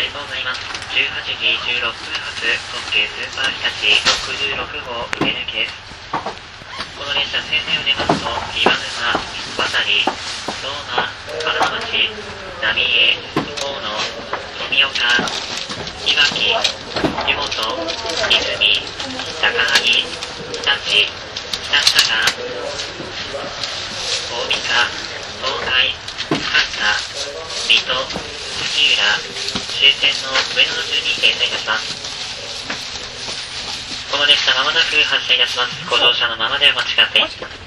りがとうございます。18時16分発、特急スーパーひたち66号上抜けです。この列車線名を出ますと、岩沼、渡り、相馬、金町、浪江、大野、富岡、いわき、湯本、泉、高萩、日立、日立賀、大三、東海、神田、水戸、杉浦、終点の上野の順に停車いたします。この列車まもなく発車いたします。ご乗車のままでお待ちください。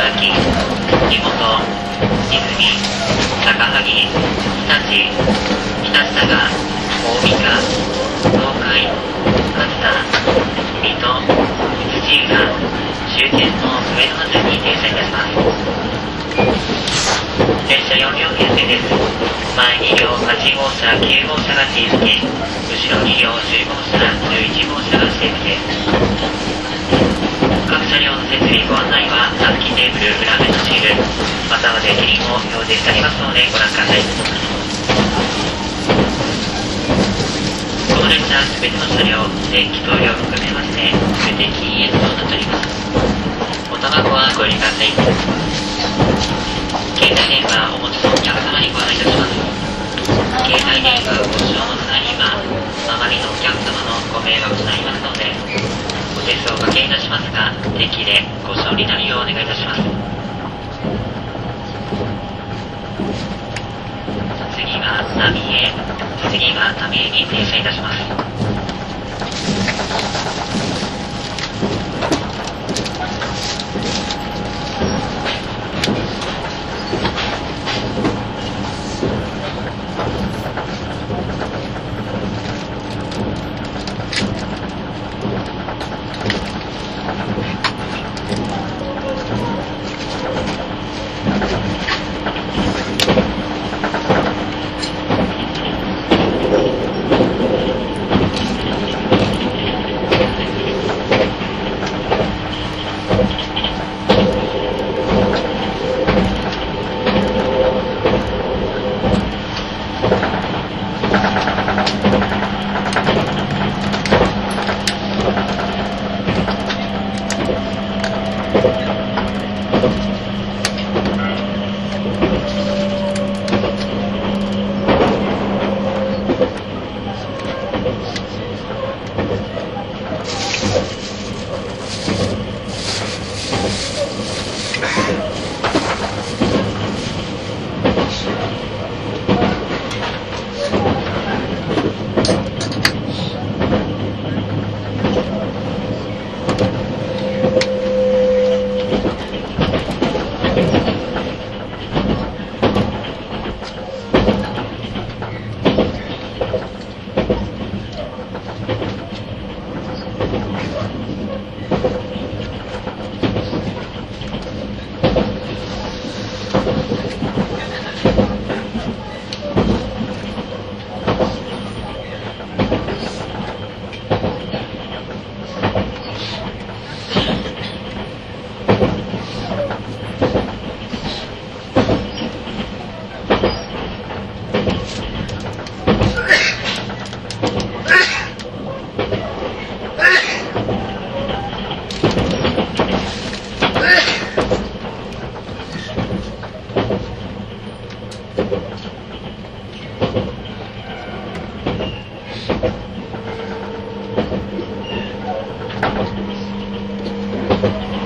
いわき、地元、泉、高萩、日立、日立佐賀、大三河、東海、秋田、水戸、土浦、終点の上野発に停車いたします。列車4両編成です。前2両8号車、9号車が自由席、後ろ2両10号車、11号車が指定席です。各車両の設備ご案内は、タスキテーブル裏面のシール、またはデッキリンを表示してありますのでご覧ください。この列車すべての車両、電気塗料を含めまして、すべて禁煙となっております。おタバコはご理解ください。携帯電話をお持ちのお客様にご案内いたします。携帯電話ご使用の際には、周りのお客様のご迷惑となりますので、お手数をおかけいたしますが、適宜でご処理なるようお願いいたします。次は浪江、次は浪江に停車いたします。Thank you.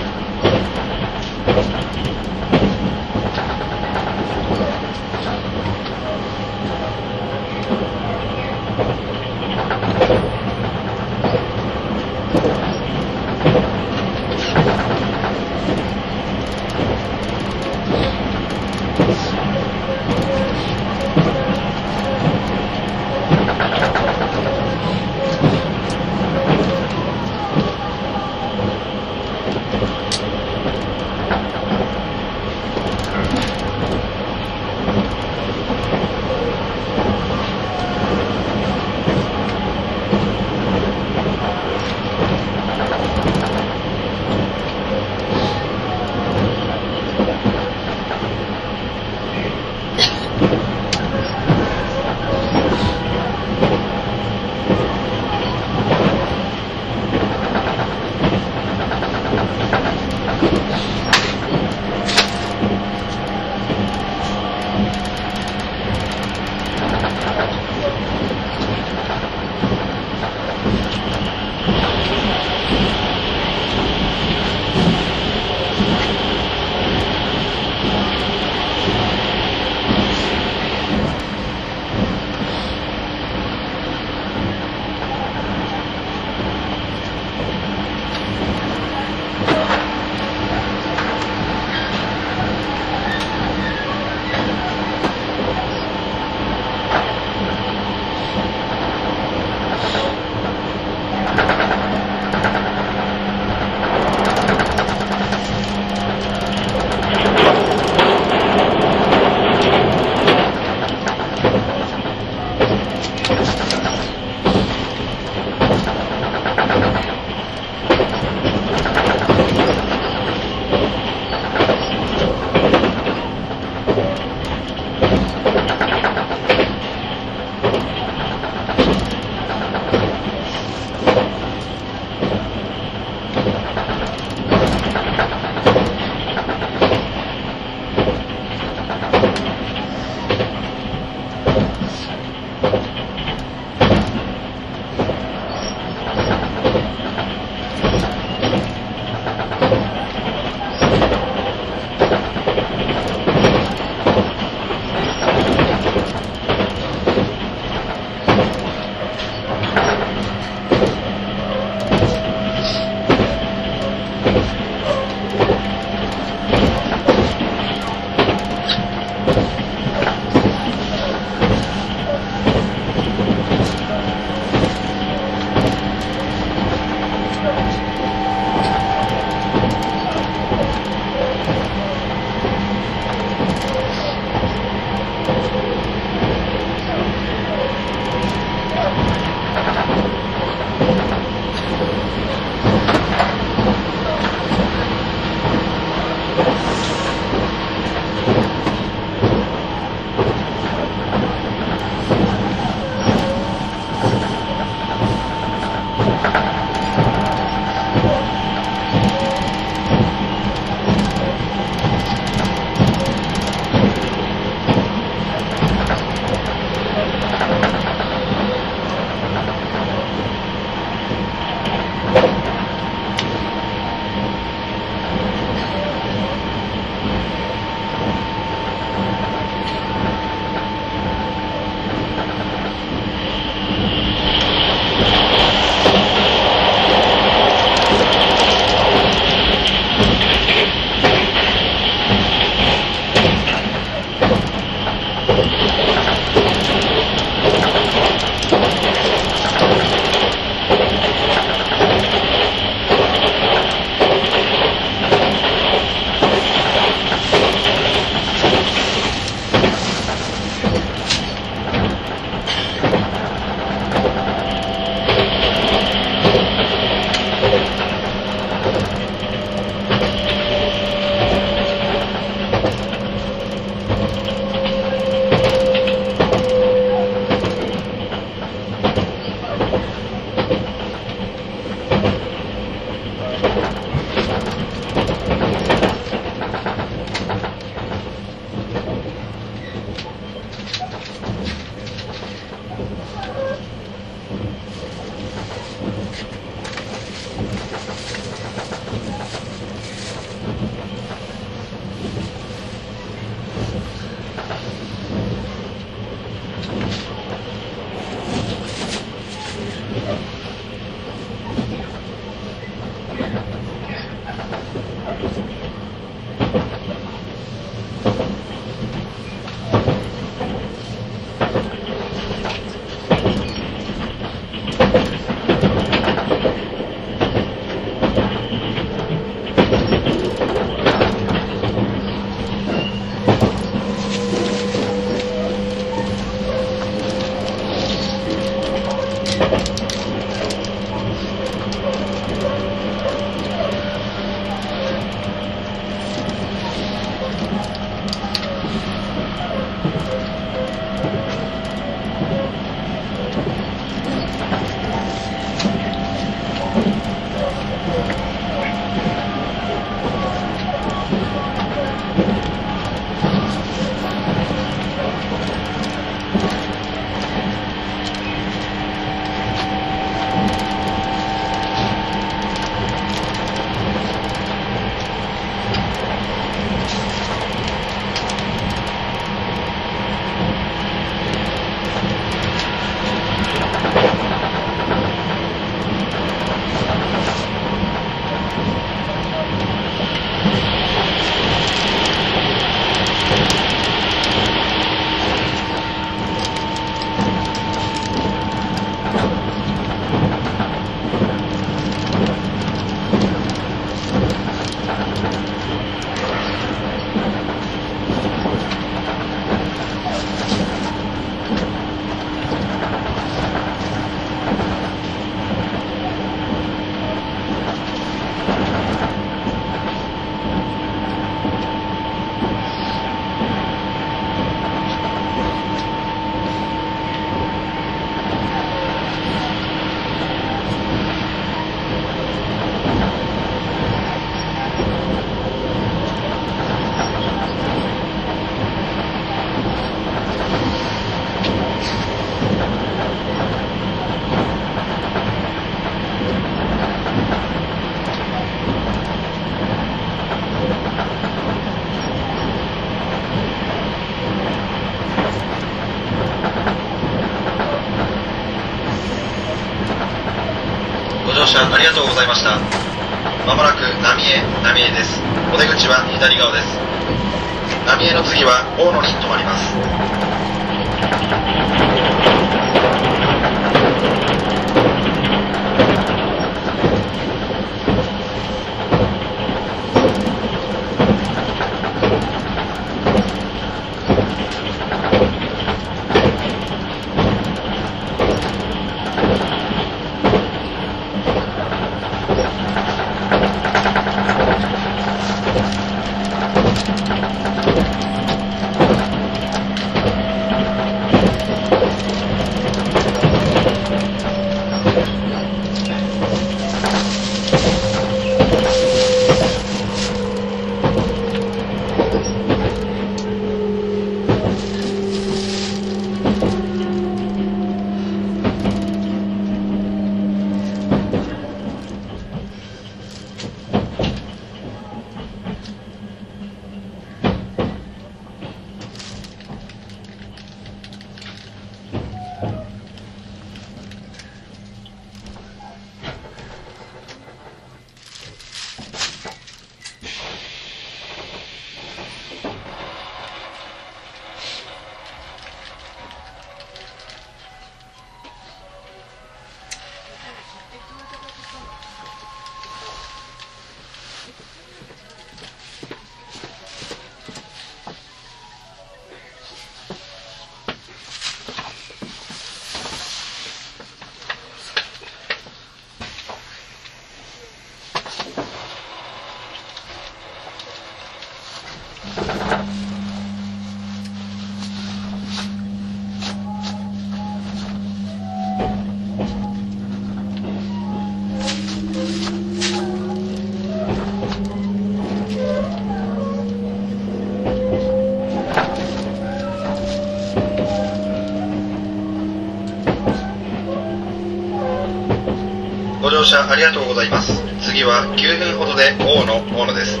ございます。次は9分ほどで大野大野です。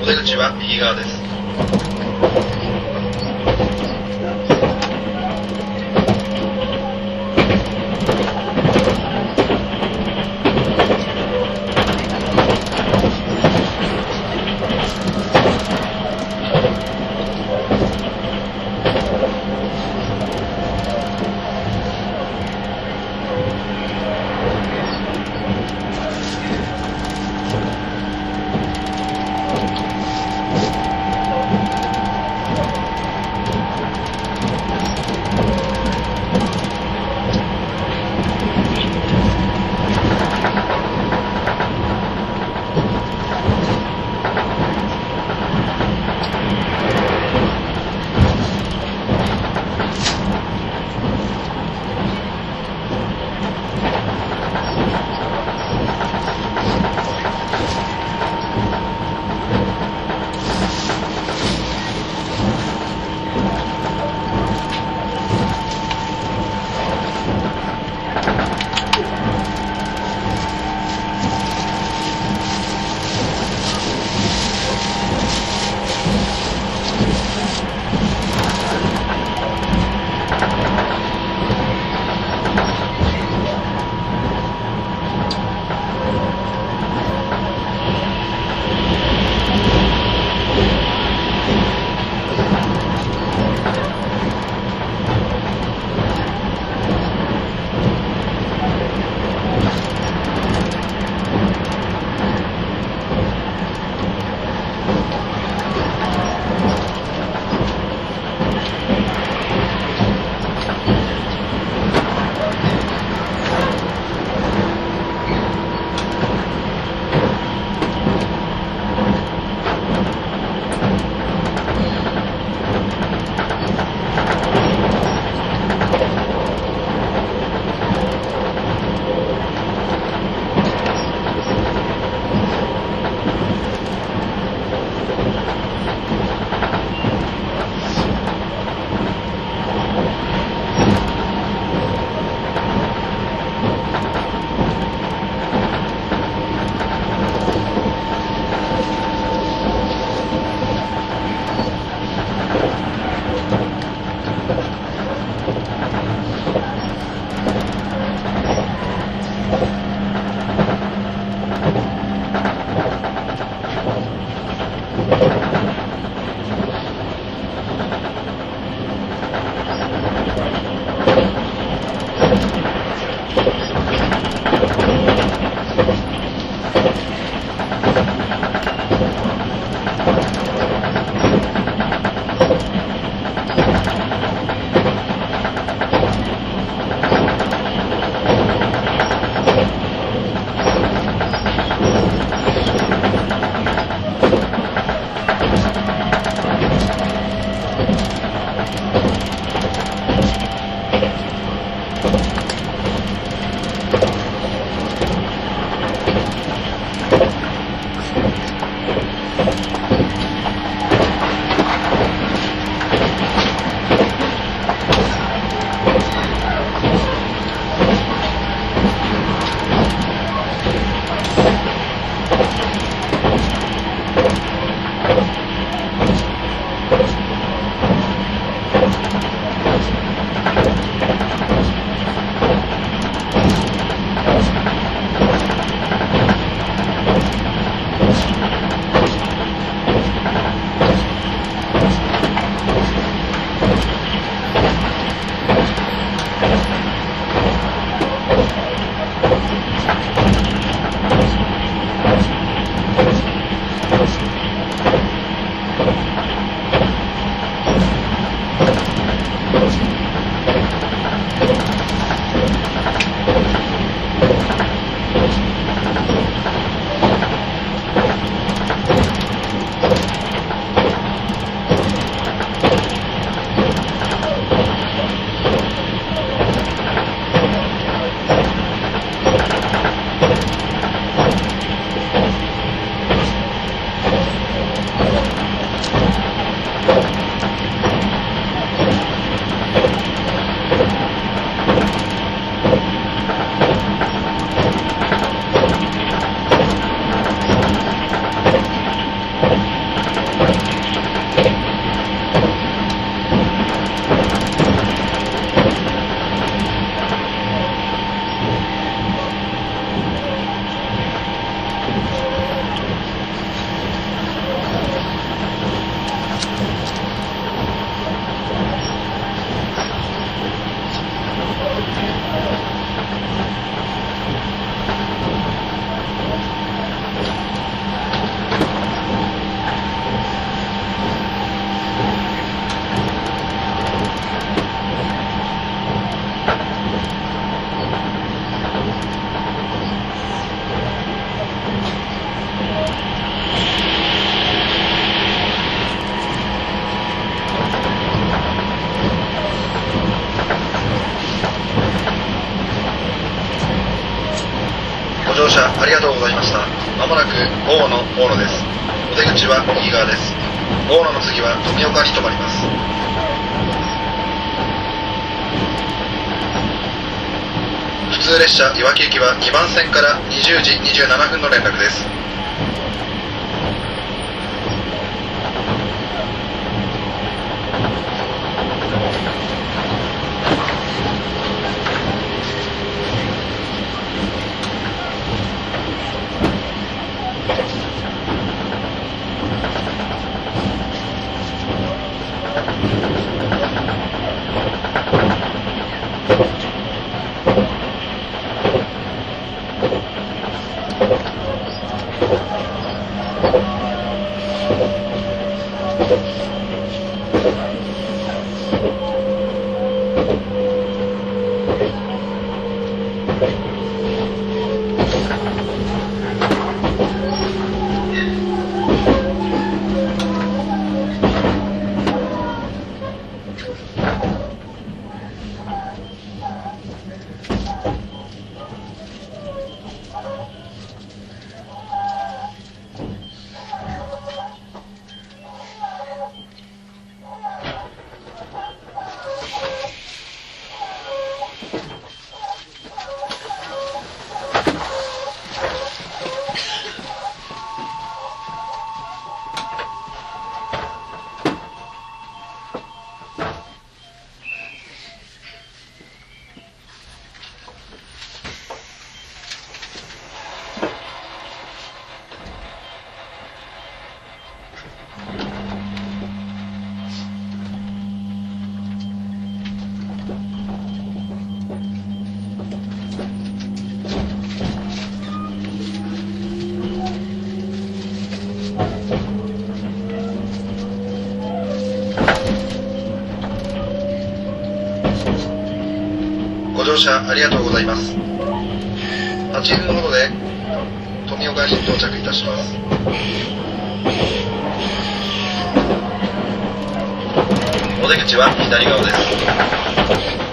お出口は右側です。車ありがとうございます。8分ほどで富岡市に到着いたします。お出口は左側です。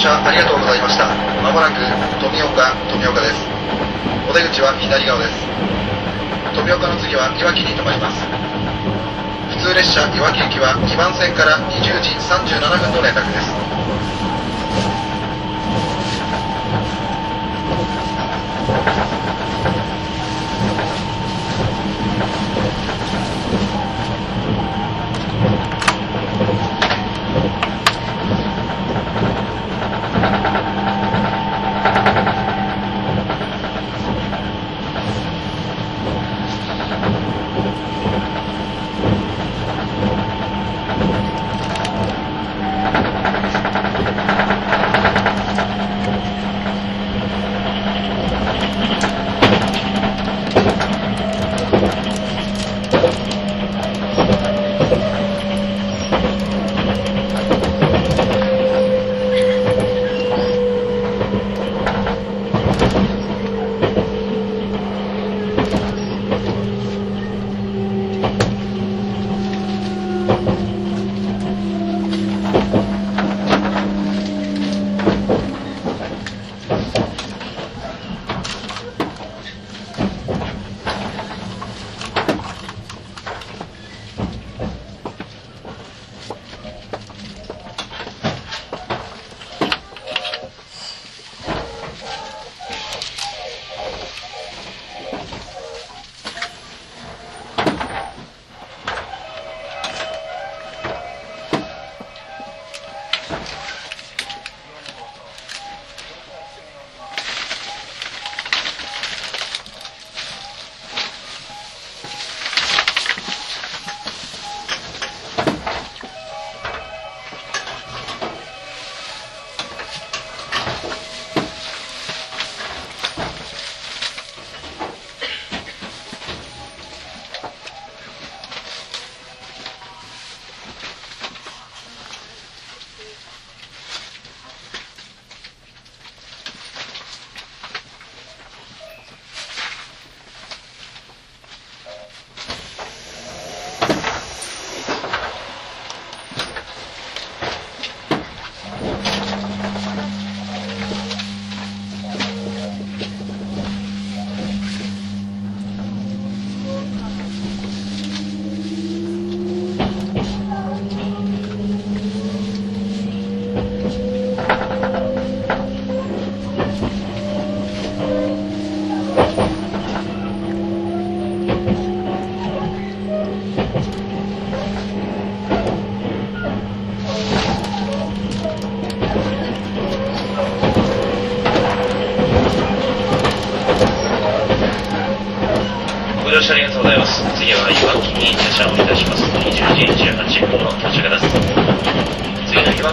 車ありがとうございました。まもなく富岡富岡です。お出口は左側です。富岡の次はいわきに停まります。普通列車いわき行きは2番線から20時37分の連絡です。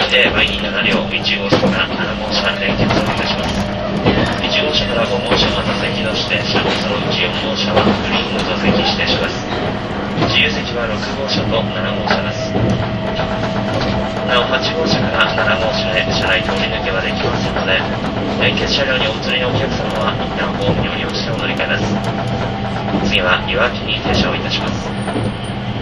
次のいわきで Y27 両1号車から7号車連結をいたします。1号車から5号車が座席として車両そのうち4号車はグリーンの座席指定車です。自由席は6号車と7号車です。なお8号車から7号車へ車内通り抜けはできませんので、連結車両にお釣りのお客様は一旦ホームに降りをしてお乗り換えです。次はいわきに停車をいたします。「「「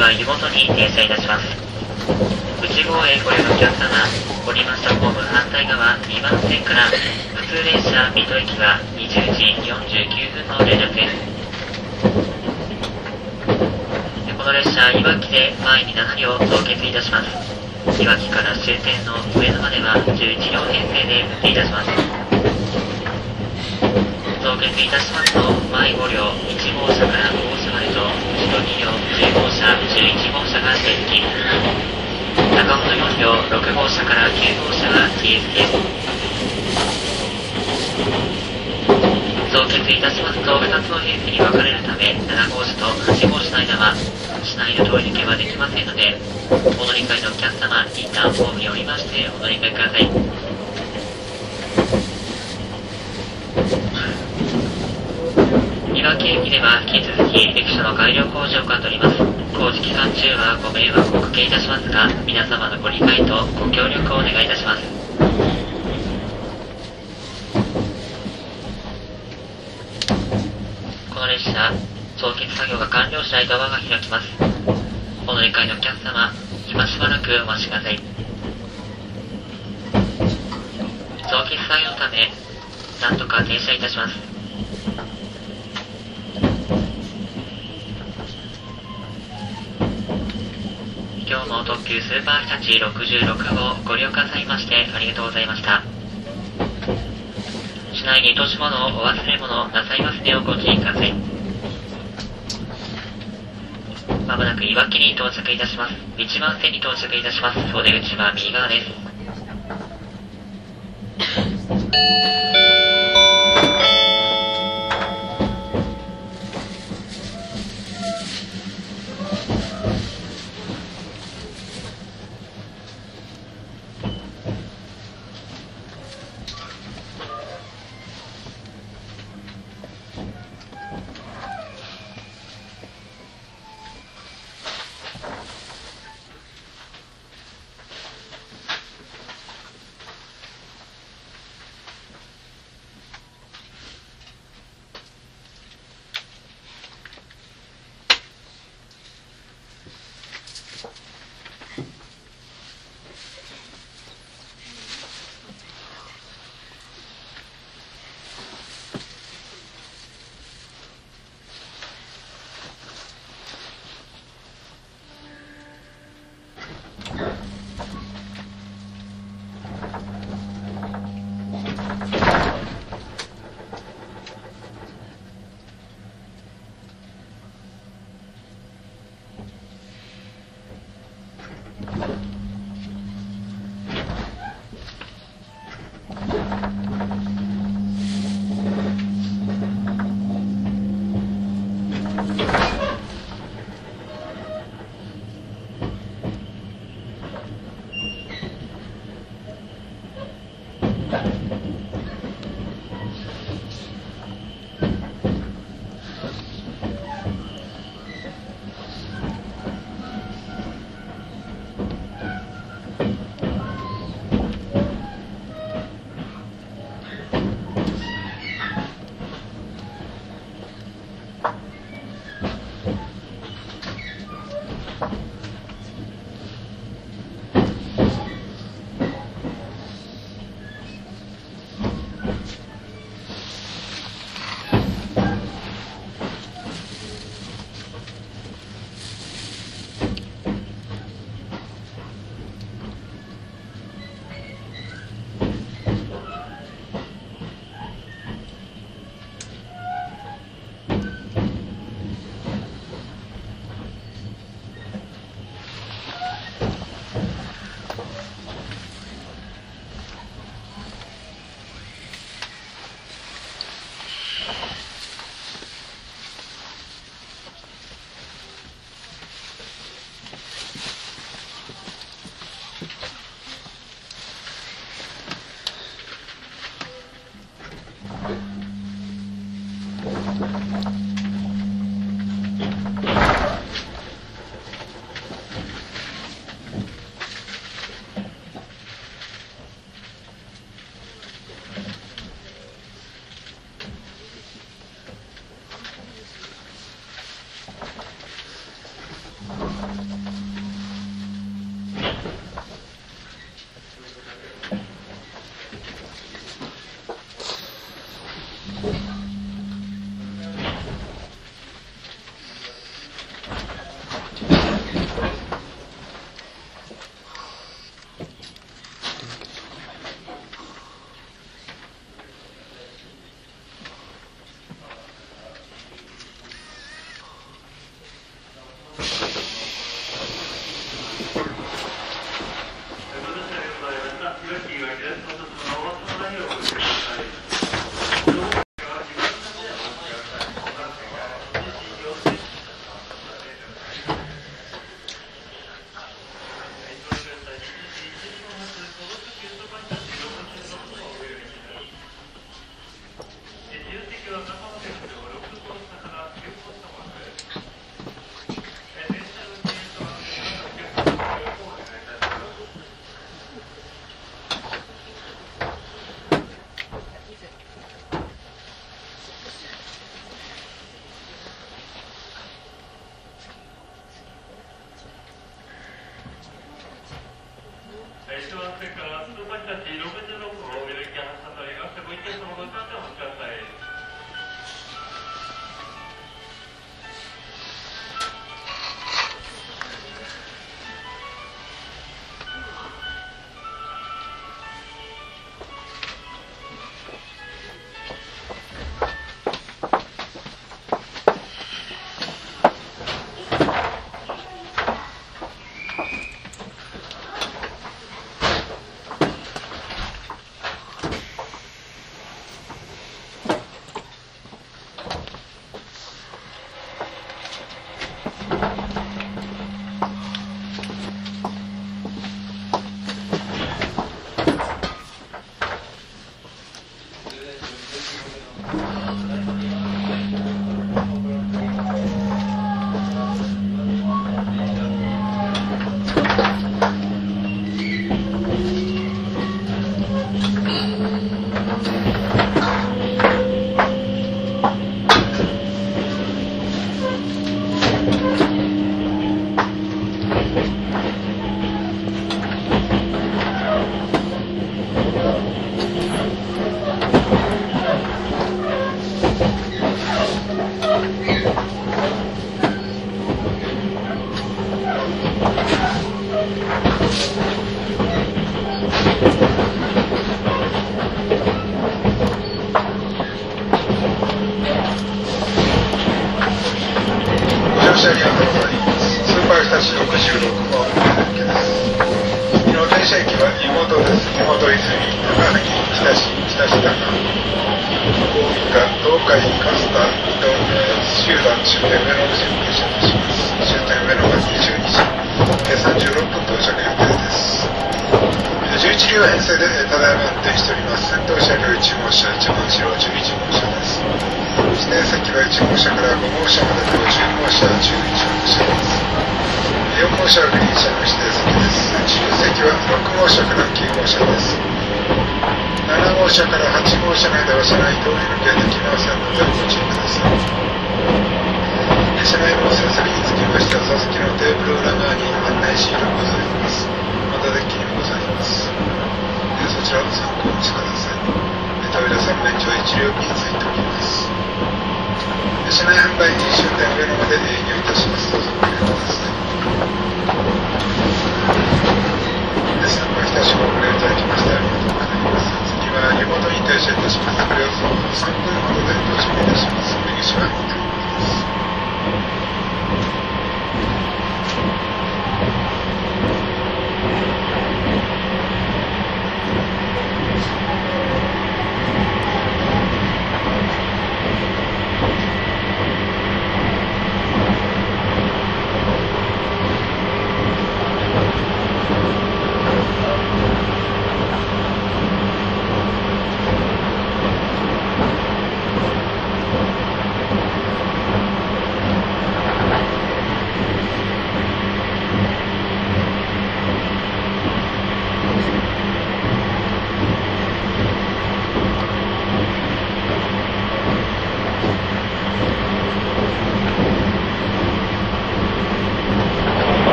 は湯本に停車いたします。内郷へご利用のお客様、降りましたホーム反対側2番線から、普通列車水戸駅は20時49分の連絡です。この列車、いわきで前に7両増結いたします。いわきから終点の上野までは11両編成で運転いたします。増結いたしますと、前5両、1号車から4両号車11号車が接近本6号車から9号車が消え結いたしますと2つの編成に分かれるため7号車と8号車の間は市内の通り抜けはできませんのでお乗り換えのお客様一旦ホームに降りましてお乗り換えください岩木駅では引きの改良工事を行っております。工事期間中はご迷惑をおかけいたしますが、皆様のご理解とご協力をお願いいたします。この列車、送結作業が完了しないドアが開きます。お乗り換えのお客様、今しばらくお待ちください。送結作業のため、なんとか停車いたします。今日も特急スーパーひたち66号ご利用くださいましてありがとうございました。市内に落とし物をお忘れ物なさいますようご注意ください。まもなく岩木に到着いたします。1番線に到着いたします。お出口は右側です。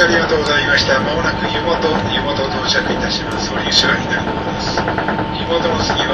車ありがとうございました。まもなく湯本、湯本到着いたします。折口は左の方です。湯本の次は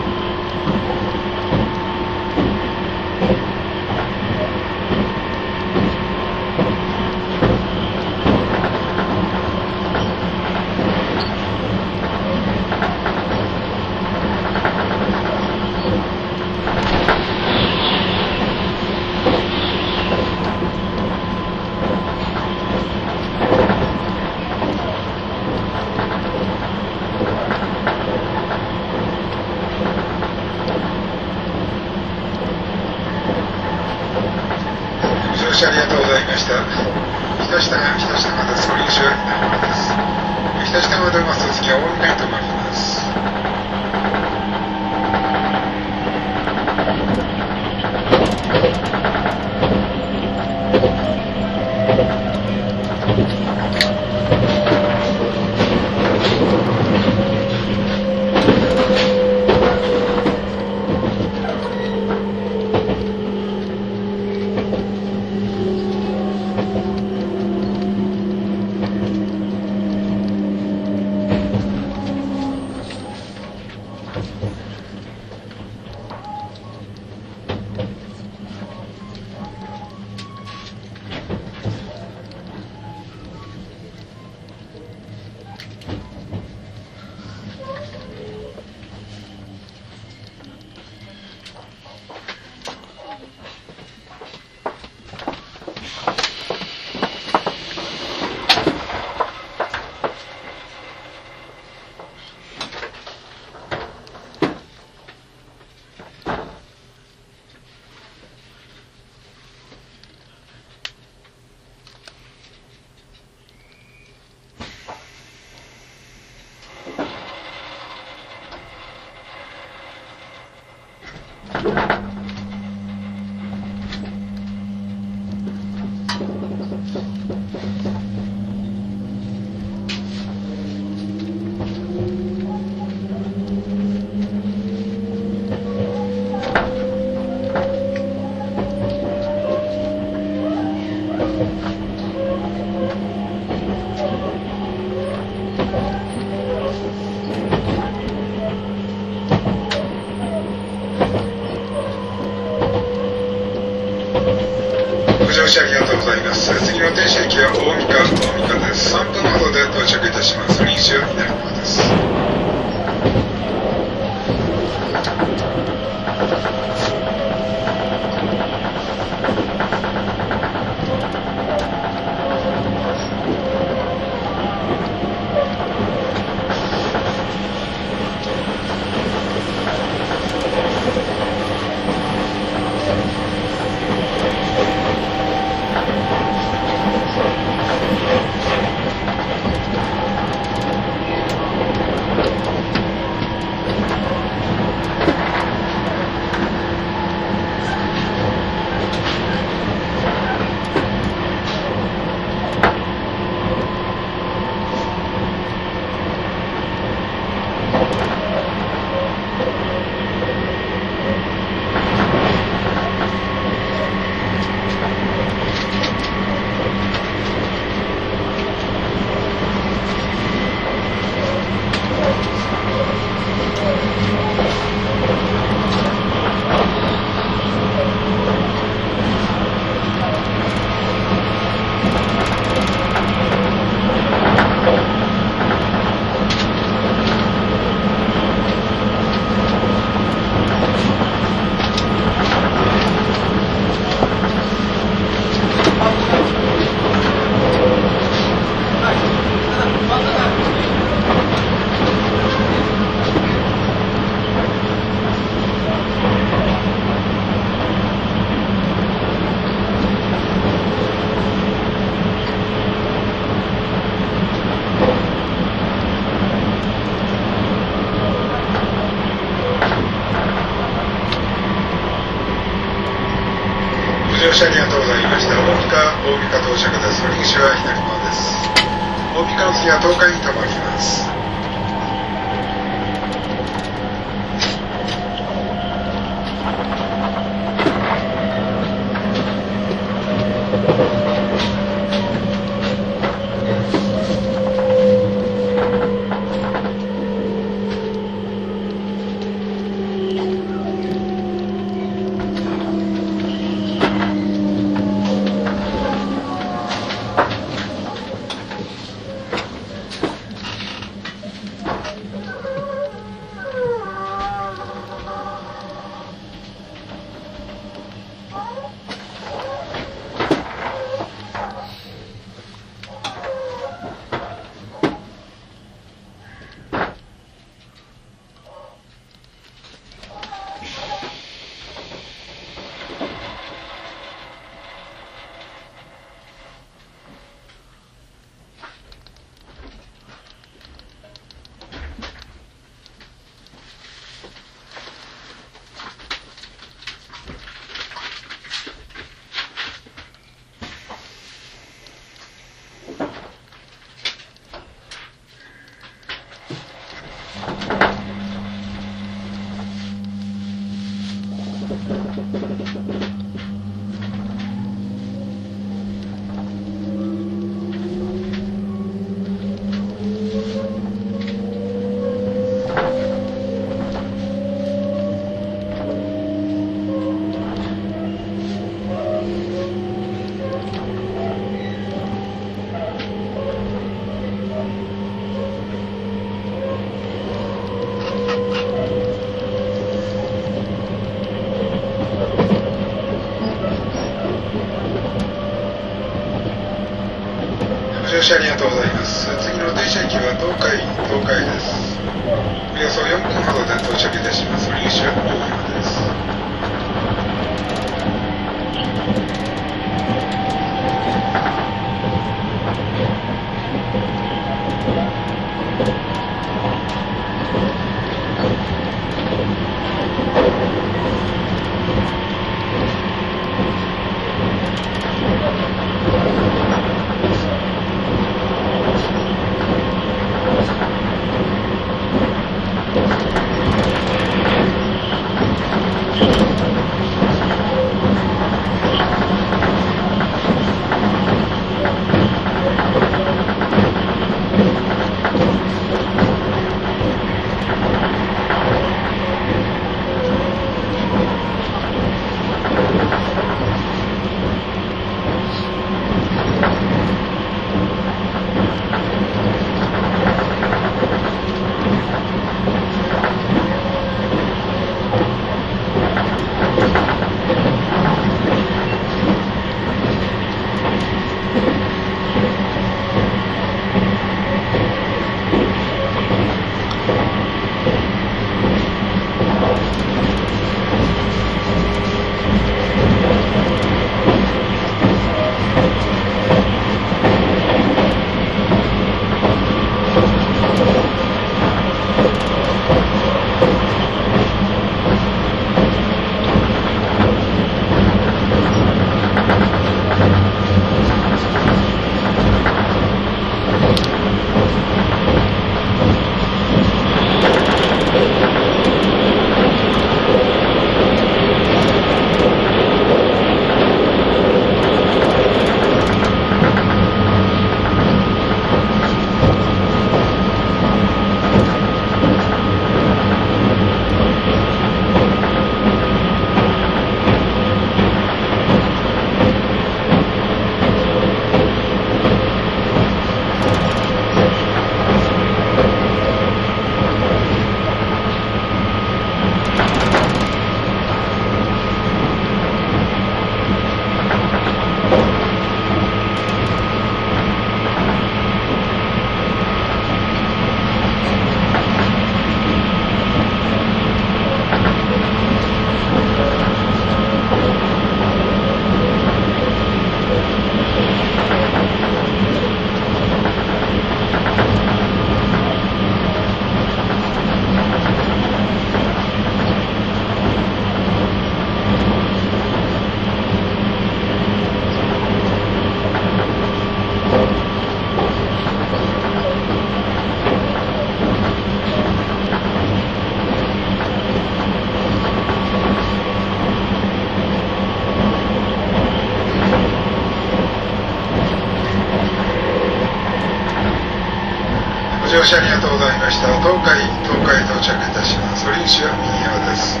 東海東海到着いたします。ソリン市は右側です。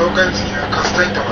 東海次はカスイト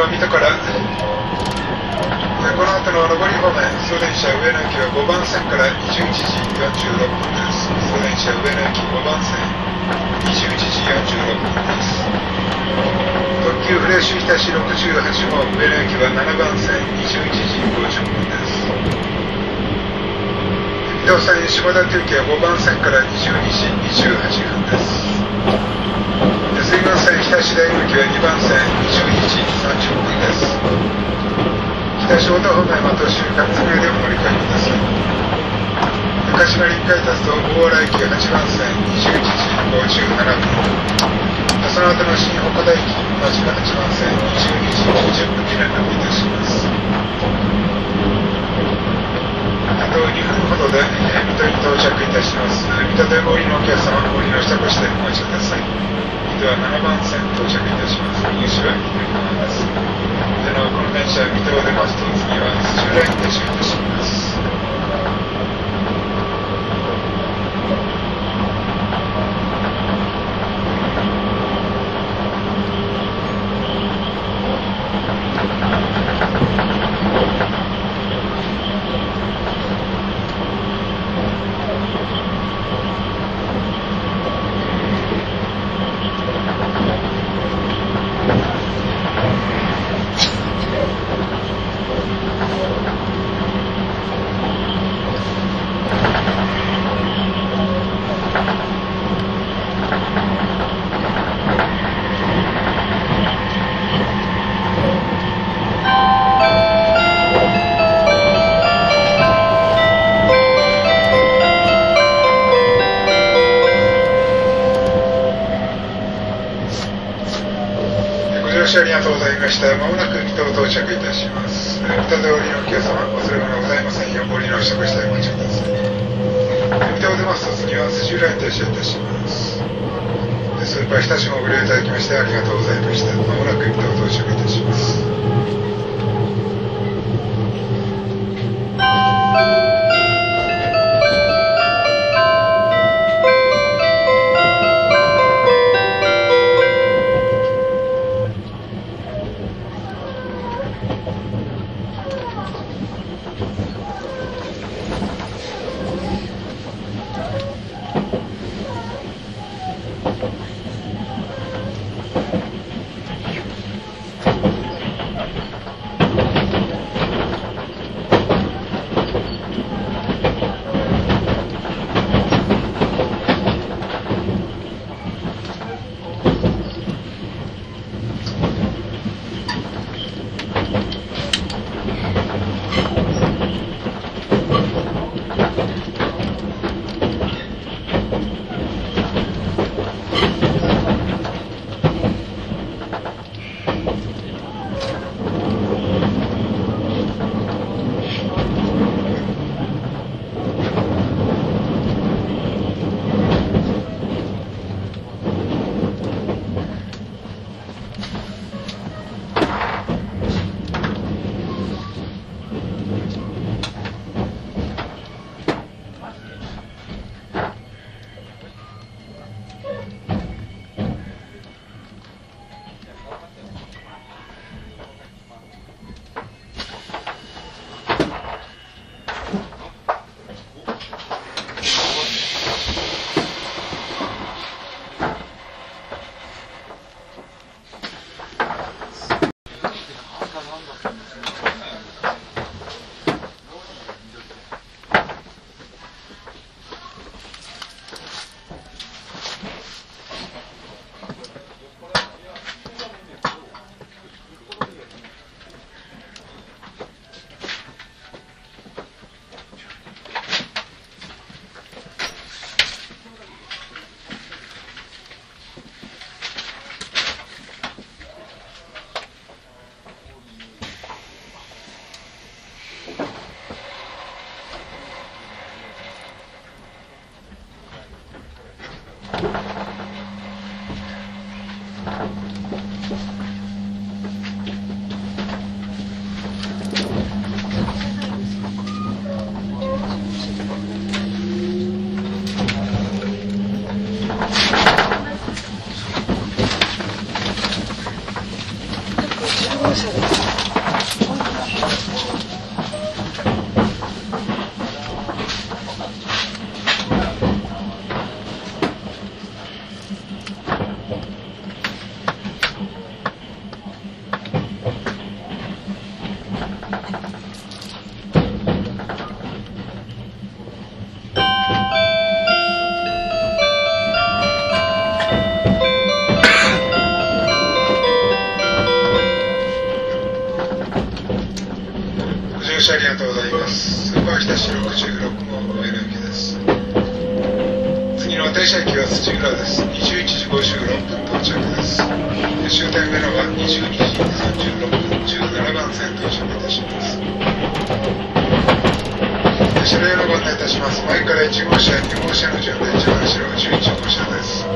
ます。次の水戸からこの後の上り方面、送電車上野駅は5番線から21時46分です。送電車上野駅5番線21時46分です。特急フレッシュ日田市68号上野駅は7番線21時50分です水戸線下田急行5番線から22時28分です水郡線日田市大駅は2番線22時30分です日田市小田方面また就活上でお乗り換えください。鹿島臨海鉄道大洗駅8番線21時57分その後の新岡田駅間近8番線22時20分に連絡いたしますあと2分ほどで水戸に到着いたします。水戸でお降りのお客様ご利用したご指定お待ちください。水戸は7番線到着いたします。入手は左側です。でのこの電車水戸を出ますと次は土浦に停車いたします。車駅は土浦です。21時56分到着です。終点上野は22時36分17番線到着いたします。車両のご案内いたします。前から1号車、2号車の順で一番後ろが11号車です。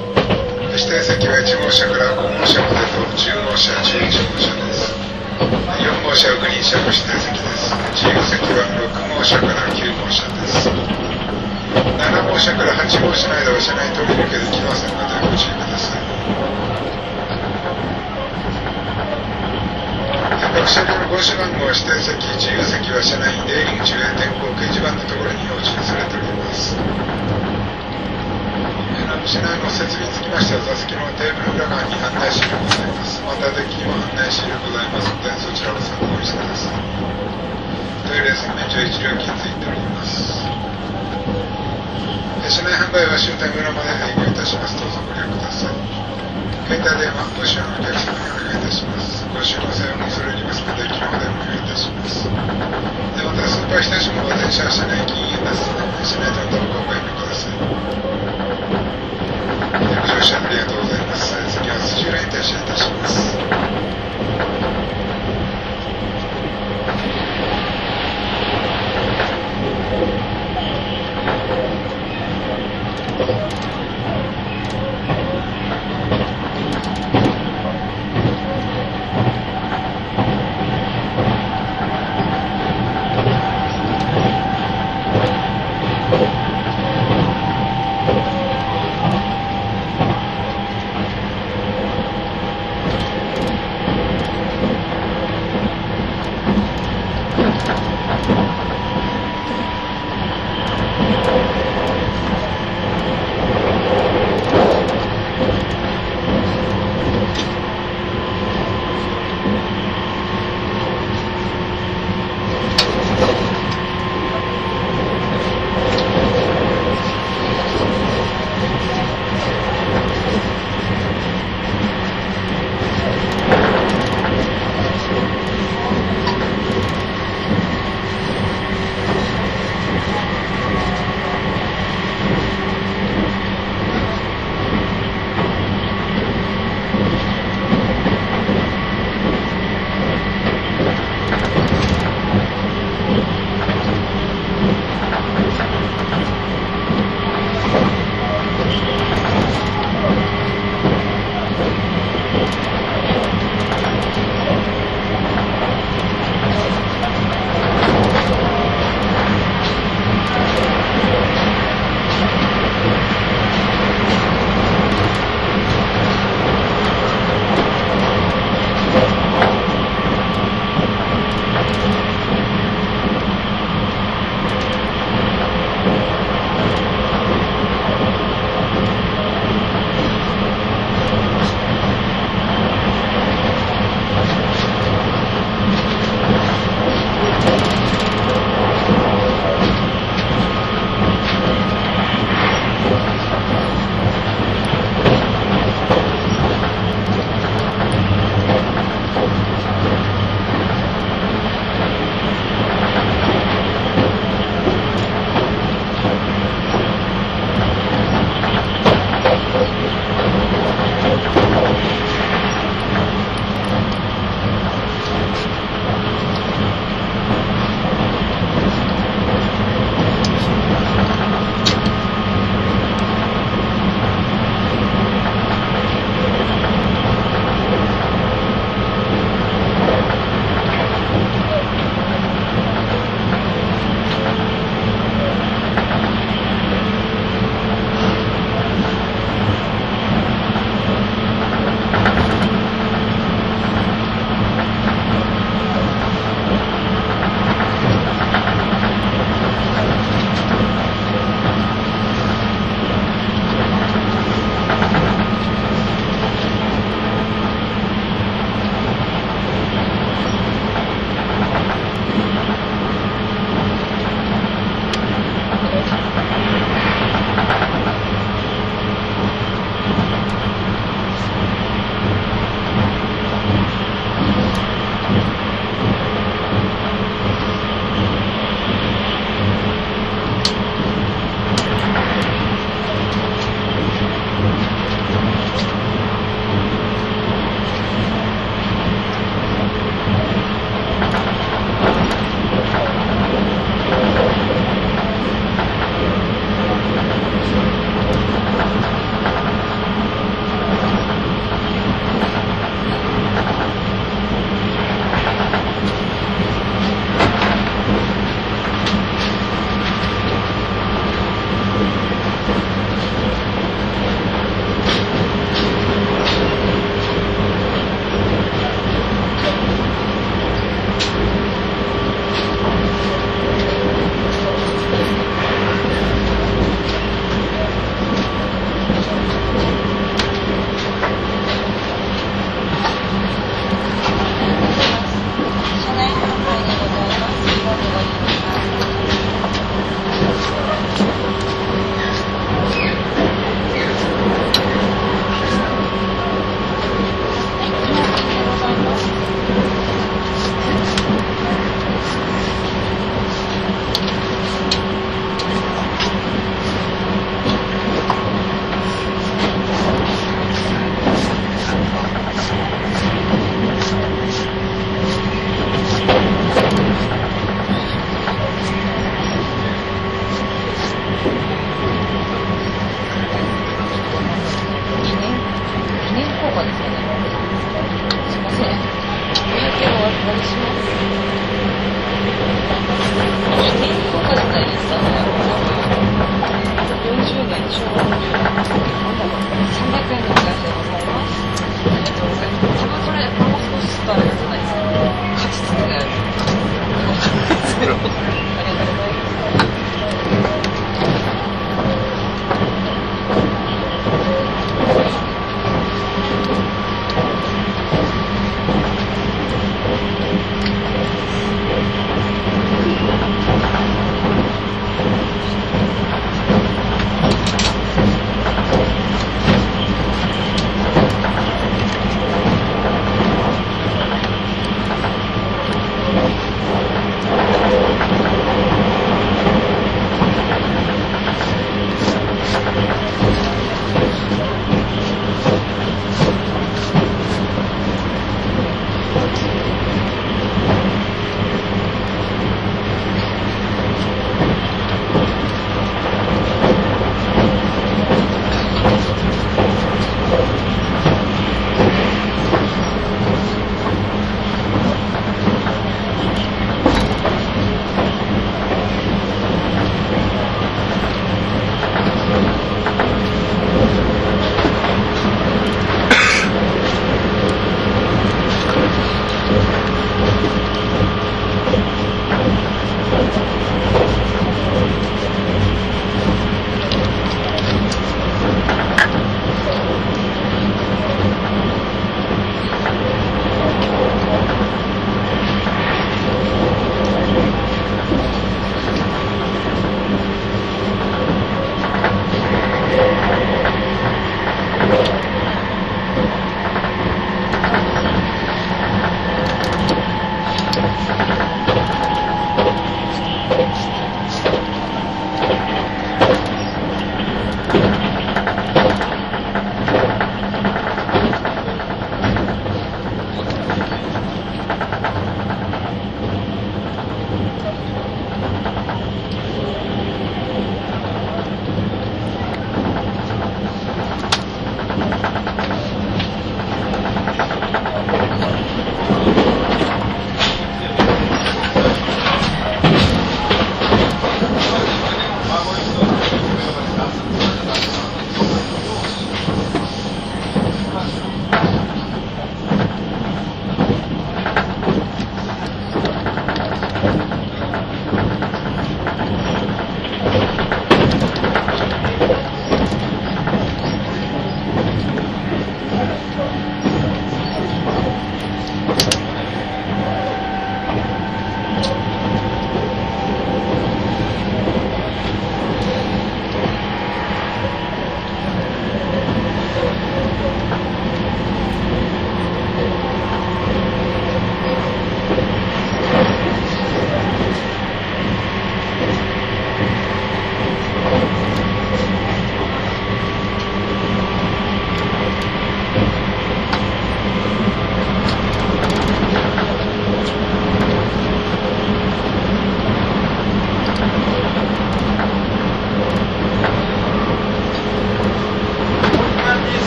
指定席は1号車から5号車までと10号車、11号車です。4号車はグリーン車の指定席です。自由席は6号車から9号車です。7号車から8号車の間は車内通り抜けできませんのでご注意ください。各車両の号車番号は指定席、自由席は車内出入り口や電光掲示板のところに表示されております。車内の設備につきましては座席のテーブル裏側に案内シールございます。またデッキにも案内シールございますので、そちらを参考にしてください。トイレ洗面所一料金ついております。車内販売は終点裏まで営業いたします。どうぞご利用ください。携帯電話ご使用のお客様にお願いいたします。ご使用の際は恐れ入りますので、きるまでお願いいたします。でまた、スーパー日田市も電車は車内禁煙ですので、車内とのどうかお買いください。